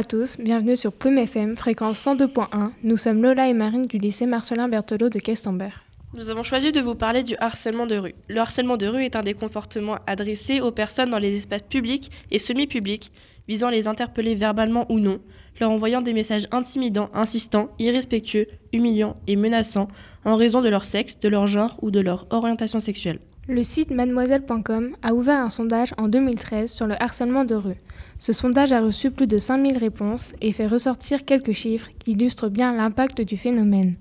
À tous, bienvenue sur Plume FM, fréquence 102.1. Nous sommes Lola et Marine du lycée Marcelin Berthelot de Questembert. Nous avons choisi de vous parler du harcèlement de rue. Le harcèlement de rue est un des comportements adressés aux personnes dans les espaces publics et semi-publics, visant à les interpeller verbalement ou non, leur envoyant des messages intimidants, insistants, irrespectueux, humiliants et menaçants en raison de leur sexe, de leur genre ou de leur orientation sexuelle. Le site mademoiselle.com a ouvert un sondage en 2013 sur le harcèlement de rue. Ce sondage a reçu plus de 5000 réponses et fait ressortir quelques chiffres qui illustrent bien l'impact du phénomène.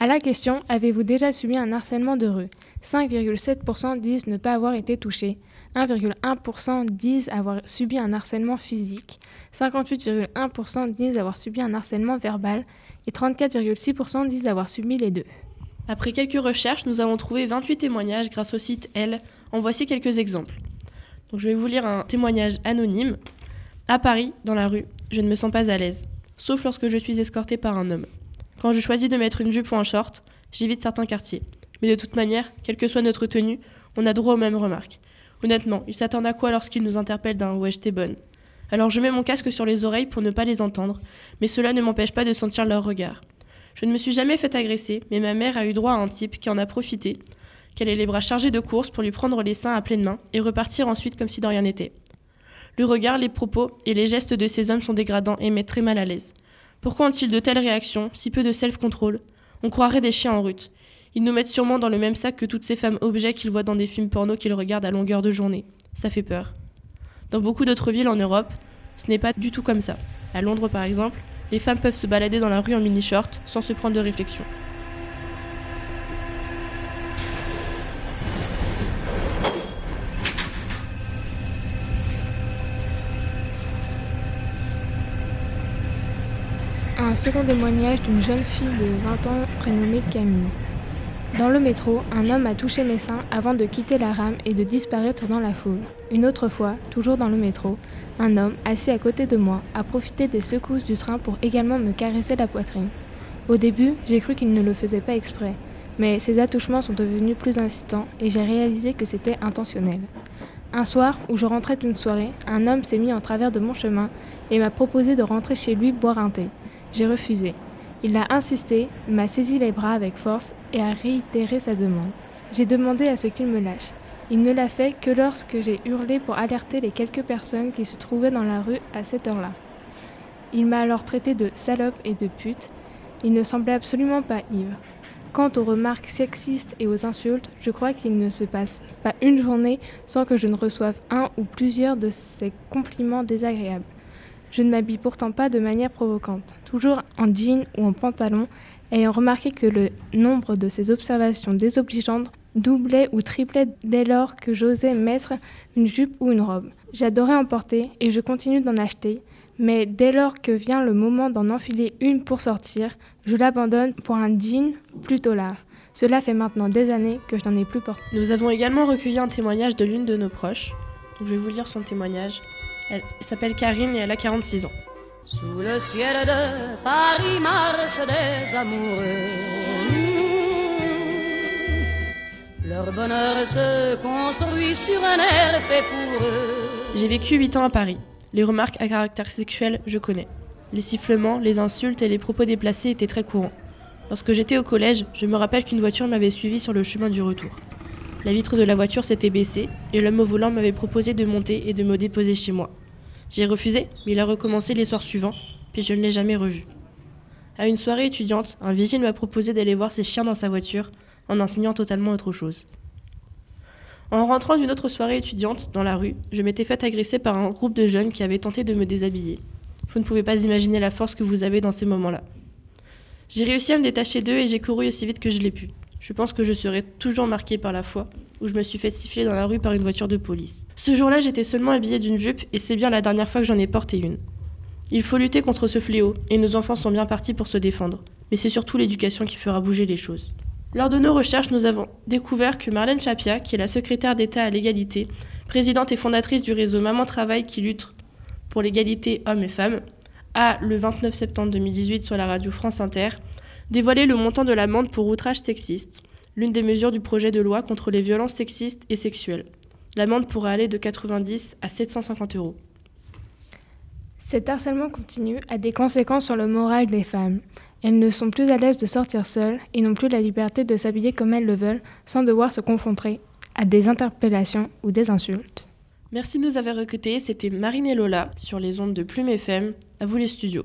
À la question Avez-vous déjà subi un harcèlement de rue? 5,7% disent ne pas avoir été touchés, 1,1% disent avoir subi un harcèlement physique, 58,1% disent avoir subi un harcèlement verbal et 34,6% disent avoir subi les deux. Après quelques recherches, nous avons trouvé 28 témoignages grâce au site L. En voici quelques exemples. Donc, je vais vous lire un témoignage anonyme. À Paris, dans la rue, je ne me sens pas à l'aise, sauf lorsque je suis escortée par un homme. Quand je choisis de mettre une jupe ou un short, j'évite certains quartiers. Mais de toute manière, quelle que soit notre tenue, on a droit aux mêmes remarques. Honnêtement, ils s'attendent à quoi lorsqu'ils nous interpellent d'un ouais, bonne? Alors je mets mon casque sur les oreilles pour ne pas les entendre, mais cela ne m'empêche pas de sentir leur regard. Je ne me suis jamais fait agresser, mais ma mère a eu droit à un type qui en a profité, qu'elle ait les bras chargés de courses pour lui prendre les seins à pleine main et repartir ensuite comme si de rien n'était. Le regard, les propos et les gestes de ces hommes sont dégradants et mettent très mal à l'aise. Pourquoi ont-ils de telles réactions, si peu de self-control? On croirait des chiens en rute. Ils nous mettent sûrement dans le même sac que toutes ces femmes objets qu'ils voient dans des films porno qu'ils regardent à longueur de journée. Ça fait peur. Dans beaucoup d'autres villes en Europe, ce n'est pas du tout comme ça. À Londres par exemple, les femmes peuvent se balader dans la rue en mini-short sans se prendre de réflexion. Un second témoignage d'une jeune fille de 20 ans prénommée Camille. Dans le métro, un homme a touché mes seins avant de quitter la rame et de disparaître dans la foule. Une autre fois, toujours dans le métro, un homme, assis à côté de moi, a profité des secousses du train pour également me caresser la poitrine. Au début, j'ai cru qu'il ne le faisait pas exprès, mais ses attouchements sont devenus plus insistants et j'ai réalisé que c'était intentionnel. Un soir, où je rentrais d'une soirée, un homme s'est mis en travers de mon chemin et m'a proposé de rentrer chez lui boire un thé. J'ai refusé. Il a insisté, m'a saisi les bras avec force et a réitéré sa demande. J'ai demandé à ce qu'il me lâche. Il ne l'a fait que lorsque j'ai hurlé pour alerter les quelques personnes qui se trouvaient dans la rue à cette heure-là. Il m'a alors traité de salope et de pute. Il ne semblait absolument pas ivre. Quant aux remarques sexistes et aux insultes, je crois qu'il ne se passe pas une journée sans que je ne reçoive un ou plusieurs de ces compliments désagréables. Je ne m'habille pourtant pas de manière provocante, toujours en jean ou en pantalon, ayant remarqué que le nombre de ces observations désobligeantes doublait ou triplait dès lors que j'osais mettre une jupe ou une robe. J'adorais en porter et je continue d'en acheter, mais dès lors que vient le moment d'en enfiler une pour sortir, je l'abandonne pour un jean plutôt large. Cela fait maintenant des années que je n'en ai plus porté. Nous avons également recueilli un témoignage de l'une de nos proches. Je vais vous lire son témoignage. Elle s'appelle Karine et elle a 46 ans. Sous le ciel de Paris marchent des amoureux. Leur bonheur se construit sur un air fait pour eux. J'ai vécu 8 ans à Paris. Les remarques à caractère sexuel, je connais. Les sifflements, les insultes et les propos déplacés étaient très courants. Lorsque j'étais au collège, je me rappelle qu'une voiture m'avait suivi sur le chemin du retour. La vitre de la voiture s'était baissée et l'homme au volant m'avait proposé de monter et de me déposer chez moi. J'ai refusé, mais il a recommencé les soirs suivants, puis je ne l'ai jamais revu. À une soirée étudiante, un vigile m'a proposé d'aller voir ses chiens dans sa voiture, en enseignant totalement autre chose. En rentrant d'une autre soirée étudiante dans la rue, je m'étais fait agresser par un groupe de jeunes qui avaient tenté de me déshabiller. Vous ne pouvez pas imaginer la force que vous avez dans ces moments-là. J'ai réussi à me détacher d'eux et j'ai couru aussi vite que je l'ai pu. Je pense que je serai toujours marquée par la foi où je me suis fait siffler dans la rue par une voiture de police. Ce jour-là, j'étais seulement habillée d'une jupe et c'est bien la dernière fois que j'en ai porté une. Il faut lutter contre ce fléau et nos enfants sont bien partis pour se défendre. Mais c'est surtout l'éducation qui fera bouger les choses. Lors de nos recherches, nous avons découvert que Marlène Chapia, qui est la secrétaire d'État à l'égalité, présidente et fondatrice du réseau Maman Travail qui lutte pour l'égalité hommes et femmes, a, le 29 septembre 2018 sur la radio France Inter, dévoilé le montant de l'amende pour outrage sexiste, l'une des mesures du projet de loi contre les violences sexistes et sexuelles. L'amende pourrait aller de 90 à 750 euros. Cet harcèlement continu a des conséquences sur le moral des femmes. Elles ne sont plus à l'aise de sortir seules et n'ont plus la liberté de s'habiller comme elles le veulent sans devoir se confronter à des interpellations ou des insultes. Merci de nous avoir recrutés. C'était Marine et Lola sur les ondes de Plume FM. À vous les studios.